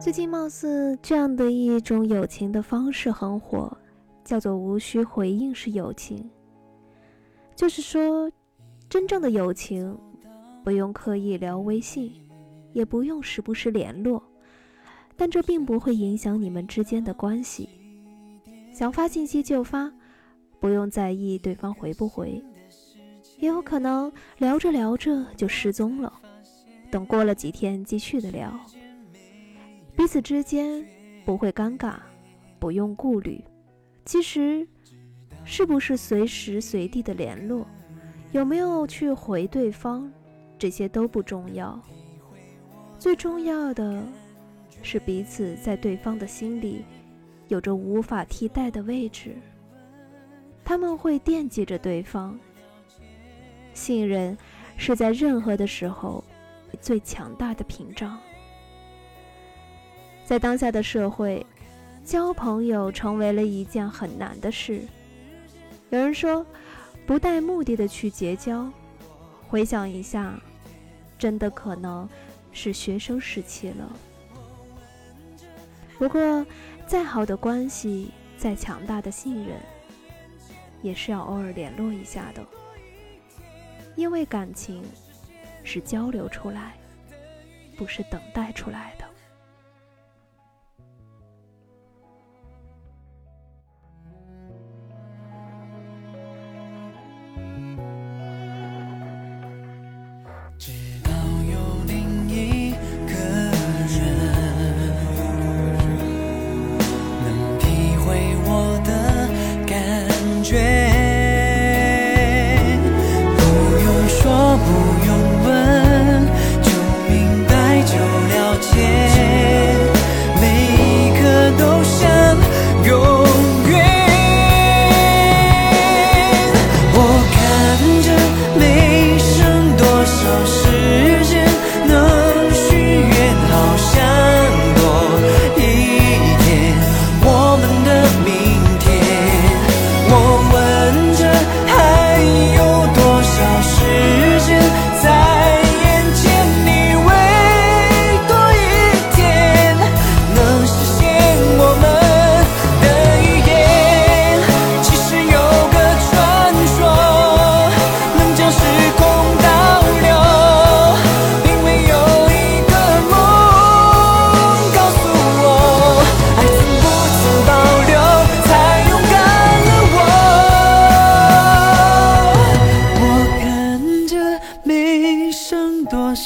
最近貌似这样的一种友情的方式很火，叫做无需回应式友情。就是说，真正的友情不用刻意聊微信，也不用时不时联络，但这并不会影响你们之间的关系。想发信息就发，不用在意对方回不回。也有可能聊着聊着就失踪了，等过了几天继续的聊。彼此之间不会尴尬，不用顾虑。其实，是不是随时随地的联络，有没有去回对方，这些都不重要。最重要的是彼此在对方的心里有着无法替代的位置。他们会惦记着对方。信任是在任何的时候最强大的屏障。在当下的社会，交朋友成为了一件很难的事。有人说，不带目的的去结交，回想一下，真的可能是学生时期了。不过，再好的关系，再强大的信任，也是要偶尔联络一下的。因为感情是交流出来，不是等待出来的。不用说不用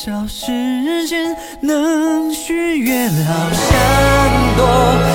找时间能许愿，好像多。